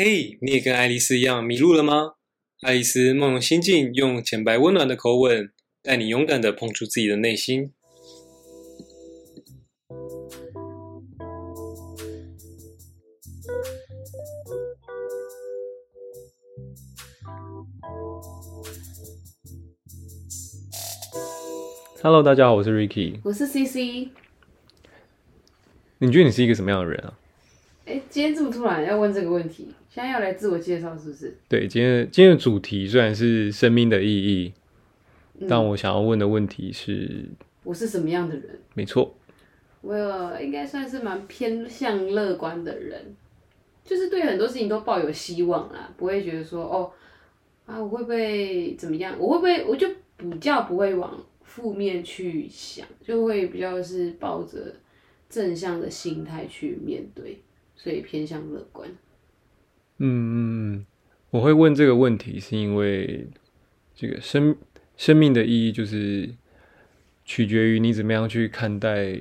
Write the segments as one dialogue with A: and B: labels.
A: 嘿，你也跟爱丽丝一样迷路了吗？爱丽丝梦游心境，用浅白温暖的口吻，带你勇敢的碰触自己的内心。Hello，大家好，我是 Ricky。
B: 我是 CC。
A: 你觉得你是一个什么样的人啊？
B: 哎，今天这么突然要问这个问题，现在要来自我介绍是不是？
A: 对，今天今天的主题虽然是生命的意义，但我想要问的问题是：
B: 我是什么样的人？
A: 没错，
B: 我应该算是蛮偏向乐观的人，就是对很多事情都抱有希望啦，不会觉得说哦啊，我会不会怎么样？我会不会我就比较不会往负面去想，就会比较是抱着正向的心态去面对，所以偏向乐观。
A: 嗯，我会问这个问题，是因为这个生生命的意义就是取决于你怎么样去看待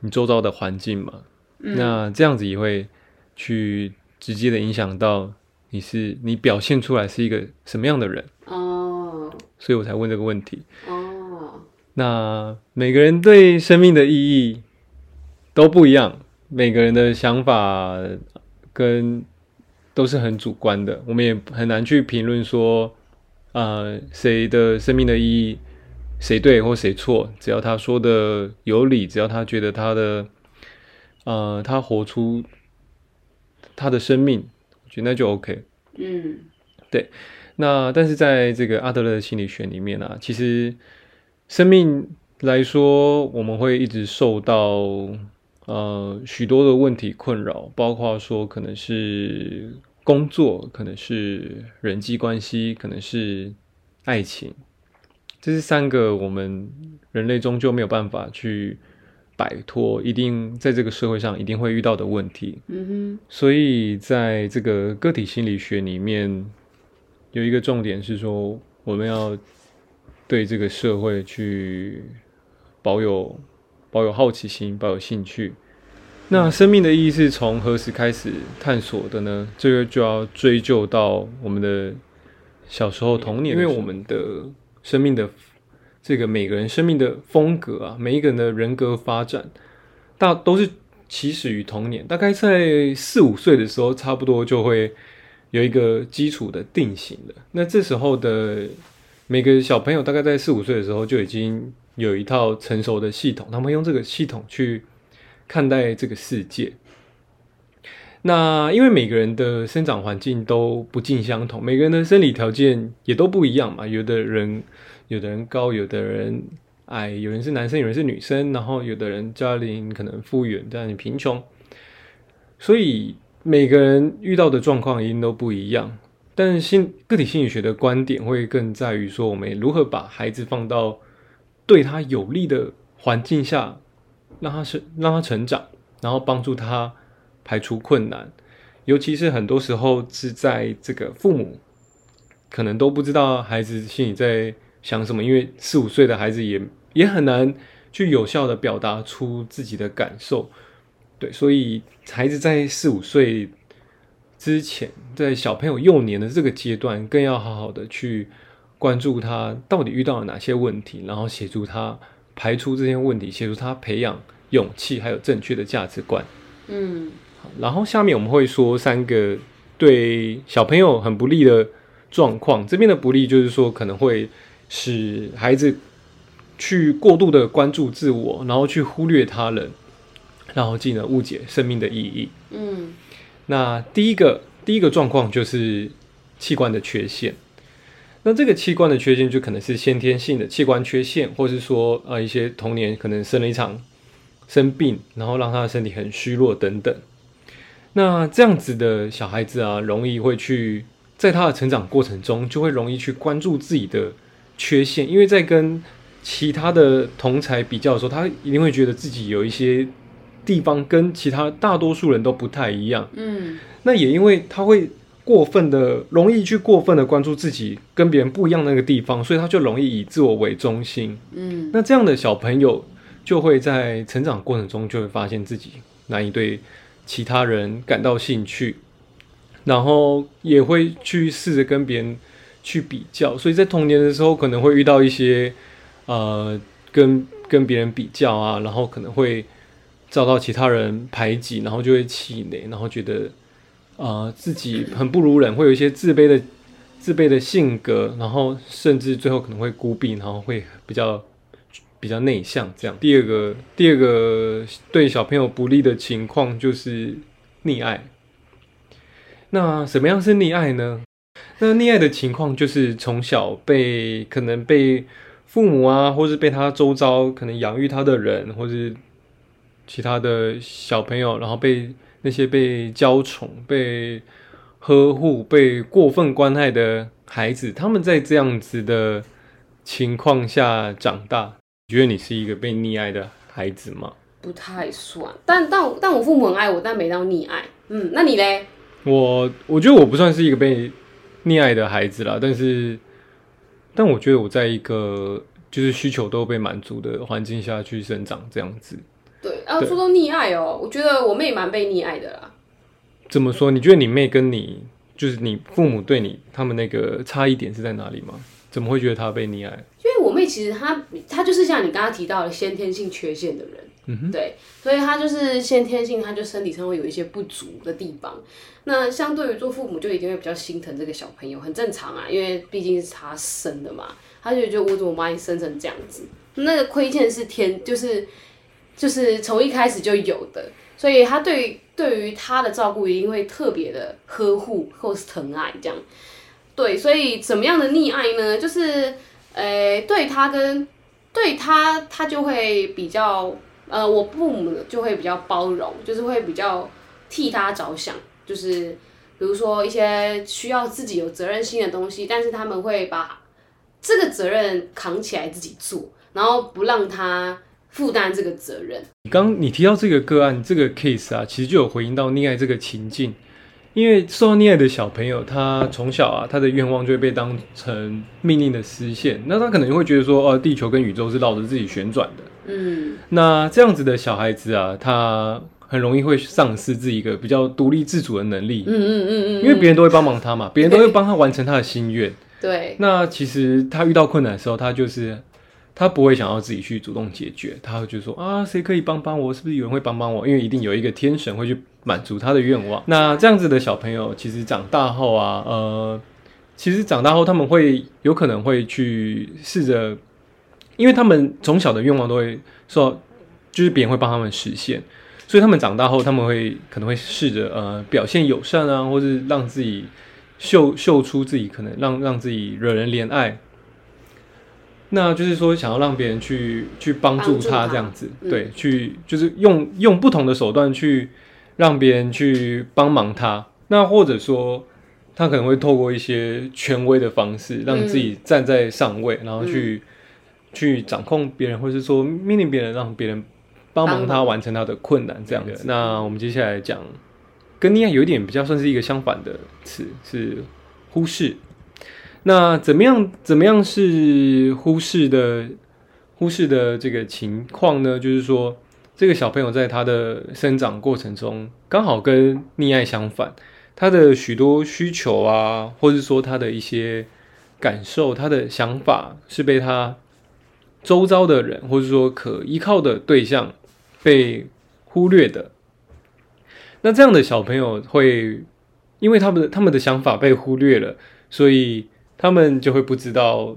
A: 你周遭的环境嘛。那这样子也会去直接的影响到你是你表现出来是一个什么样的人哦，所以我才问这个问题哦。那每个人对生命的意义都不一样，每个人的想法跟。都是很主观的，我们也很难去评论说，呃，谁的生命的意义，谁对或谁错。只要他说的有理，只要他觉得他的，呃，他活出他的生命，我觉得那就 OK。嗯，对。那但是在这个阿德勒的心理学里面呢，其实生命来说，我们会一直受到。呃，许多的问题困扰，包括说可能是工作，可能是人际关系，可能是爱情，这是三个我们人类终究没有办法去摆脱，一定在这个社会上一定会遇到的问题。嗯哼，所以在这个个体心理学里面，有一个重点是说，我们要对这个社会去保有。保有好奇心，保有兴趣。那生命的意义是从何时开始探索的呢？这个就要追究到我们的小时候童年，因为我们的生命的这个每个人生命的风格啊，每一个人的人格发展，大都是起始于童年。大概在四五岁的时候，差不多就会有一个基础的定型的。那这时候的每个小朋友，大概在四五岁的时候就已经。有一套成熟的系统，他们用这个系统去看待这个世界。那因为每个人的生长环境都不尽相同，每个人的生理条件也都不一样嘛。有的人，有的人高，有的人矮，有人是男生，有人是女生，然后有的人家庭可能富裕，家庭贫穷，所以每个人遇到的状况一定都不一样。但心个体心理学的观点会更在于说，我们如何把孩子放到。对他有利的环境下，让他成让他成长，然后帮助他排除困难。尤其是很多时候是在这个父母可能都不知道孩子心里在想什么，因为四五岁的孩子也也很难去有效的表达出自己的感受。对，所以孩子在四五岁之前，在小朋友幼年的这个阶段，更要好好的去。关注他到底遇到了哪些问题，然后协助他排除这些问题，协助他培养勇气，还有正确的价值观。嗯，好，然后下面我们会说三个对小朋友很不利的状况。这边的不利就是说，可能会使孩子去过度的关注自我，然后去忽略他人，然后进而误解生命的意义。嗯，那第一个第一个状况就是器官的缺陷。那这个器官的缺陷就可能是先天性的器官缺陷，或是说呃一些童年可能生了一场生病，然后让他的身体很虚弱等等。那这样子的小孩子啊，容易会去在他的成长过程中，就会容易去关注自己的缺陷，因为在跟其他的同才比较的时候，他一定会觉得自己有一些地方跟其他大多数人都不太一样。嗯，那也因为他会。过分的容易去过分的关注自己跟别人不一样那个地方，所以他就容易以自我为中心。嗯，那这样的小朋友就会在成长过程中就会发现自己难以对其他人感到兴趣，然后也会去试着跟别人去比较，所以在童年的时候可能会遇到一些呃跟跟别人比较啊，然后可能会遭到其他人排挤，然后就会气馁，然后觉得呃自己很不如人，会有一些自卑的自卑的性格，然后甚至最后可能会孤僻，然后会比较比较内向这样。第二个第二个对小朋友不利的情况就是溺爱。那什么样是溺爱呢？那溺爱的情况就是从小被可能被父母啊，或是被他周遭可能养育他的人，或是其他的小朋友，然后被那些被娇宠、被呵护、被过分关爱的孩子，他们在这样子的情况下长大，你觉得你是一个被溺爱的孩子吗？
B: 不太算，但但但我父母很爱我，但没到溺爱。嗯，那你嘞？
A: 我我觉得我不算是一个被溺爱的孩子啦，但是，但我觉得我在一个就是需求都被满足的环境下去生长，这样子。
B: 对，啊，说到溺爱哦，我觉得我妹蛮被溺爱的啦。
A: 怎么说？你觉得你妹跟你就是你父母对你他们那个差异点是在哪里吗？怎么会觉得她被溺爱？
B: 因为我妹其实她她就是像你刚刚提到的先天性缺陷的人，嗯哼，对，所以她就是先天性，她就身体上会有一些不足的地方。那相对于做父母，就一定会比较心疼这个小朋友，很正常啊，因为毕竟是他生的嘛，他就觉得我怎么把你生成这样子？那个亏欠是天，就是就是从一开始就有的，所以他对对于他的照顾一定会特别的呵护或是疼爱这样。对，所以怎么样的溺爱呢？就是呃，对他跟对他，他就会比较呃，我父母就会比较包容，就是会比较替他着想。就是，比如说一些需要自己有责任心的东西，但是他们会把这个责任扛起来自己做，然后不让他负担这个责任。
A: 你刚你提到这个个案这个 case 啊，其实就有回应到溺爱这个情境，因为受到溺爱的小朋友，他从小啊，他的愿望就会被当成命令的实现，那他可能会觉得说，哦，地球跟宇宙是绕着自己旋转的。嗯，那这样子的小孩子啊，他。很容易会丧失自己一个比较独立自主的能力。嗯嗯嗯嗯，因为别人都会帮忙他嘛，别人都会帮他完成他的心愿。
B: 对。
A: 那其实他遇到困难的时候，他就是他不会想要自己去主动解决，他会就说啊，谁可以帮帮我？是不是有人会帮帮我？因为一定有一个天神会去满足他的愿望。那这样子的小朋友，其实长大后啊，呃，其实长大后他们会有可能会去试着，因为他们从小的愿望都会说，就是别人会帮他们实现。所以他们长大后，他们会可能会试着呃表现友善啊，或是让自己秀秀出自己可能让让自己惹人怜爱。那就是说想要让别人去去帮助他这样子，对，去就是用用不同的手段去让别人去帮忙他。那或者说他可能会透过一些权威的方式，让自己站在上位，然后去去掌控别人，或是说命令别人，让别人。帮忙他完成他的困难，这样子。那我们接下来讲，跟你爱有一点比较，算是一个相反的词，是忽视。那怎么样？怎么样是忽视的？忽视的这个情况呢？就是说，这个小朋友在他的生长过程中，刚好跟溺爱相反，他的许多需求啊，或者说他的一些感受，他的想法，是被他周遭的人，或者说可依靠的对象。被忽略的，那这样的小朋友会，因为他们的他们的想法被忽略了，所以他们就会不知道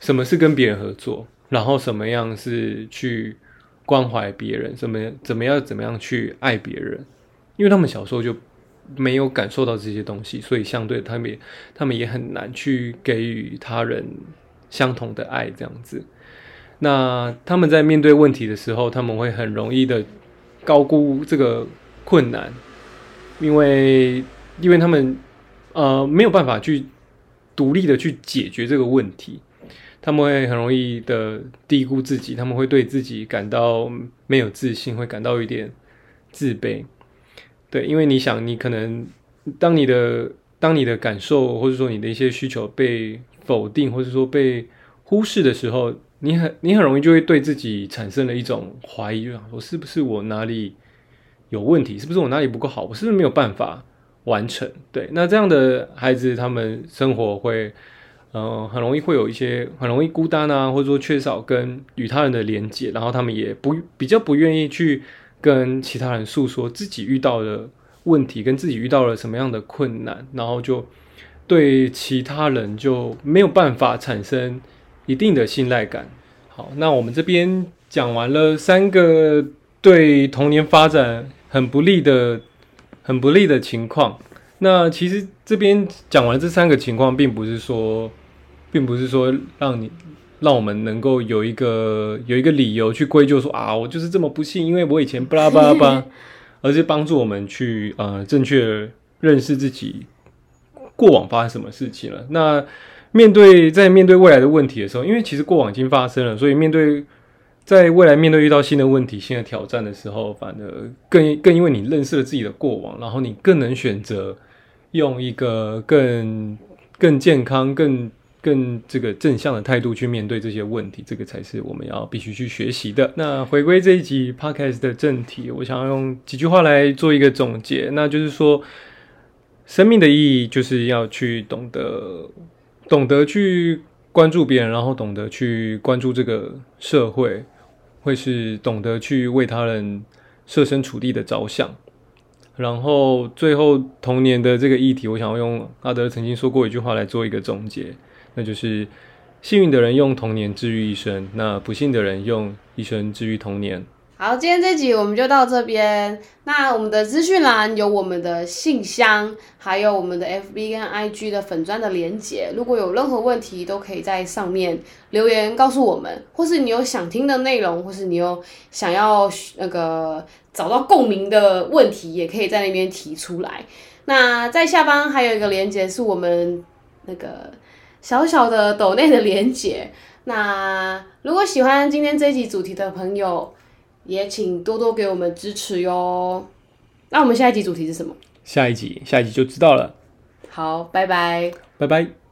A: 什么是跟别人合作，然后什么样是去关怀别人，怎么怎么样怎么样去爱别人，因为他们小时候就没有感受到这些东西，所以相对他们也他们也很难去给予他人相同的爱，这样子。那他们在面对问题的时候，他们会很容易的高估这个困难，因为因为他们呃没有办法去独立的去解决这个问题，他们会很容易的低估自己，他们会对自己感到没有自信，会感到一点自卑。对，因为你想，你可能当你的当你的感受或者说你的一些需求被否定，或者说被忽视的时候。你很你很容易就会对自己产生了一种怀疑，就想说是不是我哪里有问题？是不是我哪里不够好？我是不是没有办法完成。对，那这样的孩子，他们生活会，嗯，很容易会有一些很容易孤单啊，或者说缺少跟与他人的连接，然后他们也不比较不愿意去跟其他人诉说自己遇到的问题，跟自己遇到了什么样的困难，然后就对其他人就没有办法产生一定的信赖感。好，那我们这边讲完了三个对童年发展很不利的、很不利的情况。那其实这边讲完这三个情况，并不是说，并不是说让你让我们能够有一个有一个理由去归咎说啊，我就是这么不幸，因为我以前巴拉巴拉巴，而是帮助我们去呃正确认识自己过往发生什么事情了。那面对在面对未来的问题的时候，因为其实过往已经发生了，所以面对在未来面对遇到新的问题、新的挑战的时候，反而更更因为你认识了自己的过往，然后你更能选择用一个更更健康、更更这个正向的态度去面对这些问题，这个才是我们要必须去学习的。那回归这一集 podcast 的正题，我想要用几句话来做一个总结，那就是说，生命的意义就是要去懂得。懂得去关注别人，然后懂得去关注这个社会，会是懂得去为他人设身处地的着想。然后最后童年的这个议题，我想要用阿德曾经说过一句话来做一个总结，那就是幸运的人用童年治愈一生，那不幸的人用一生治愈童年。
B: 好，今天这集我们就到这边。那我们的资讯栏有我们的信箱，还有我们的 FB 跟 IG 的粉砖的连接。如果有任何问题，都可以在上面留言告诉我们，或是你有想听的内容，或是你有想要那个找到共鸣的问题，也可以在那边提出来。那在下方还有一个连接，是我们那个小小的抖内的连接。那如果喜欢今天这集主题的朋友，也请多多给我们支持哟。那我们下一集主题是什么？
A: 下一集，下一集就知道了。
B: 好，拜拜，
A: 拜拜。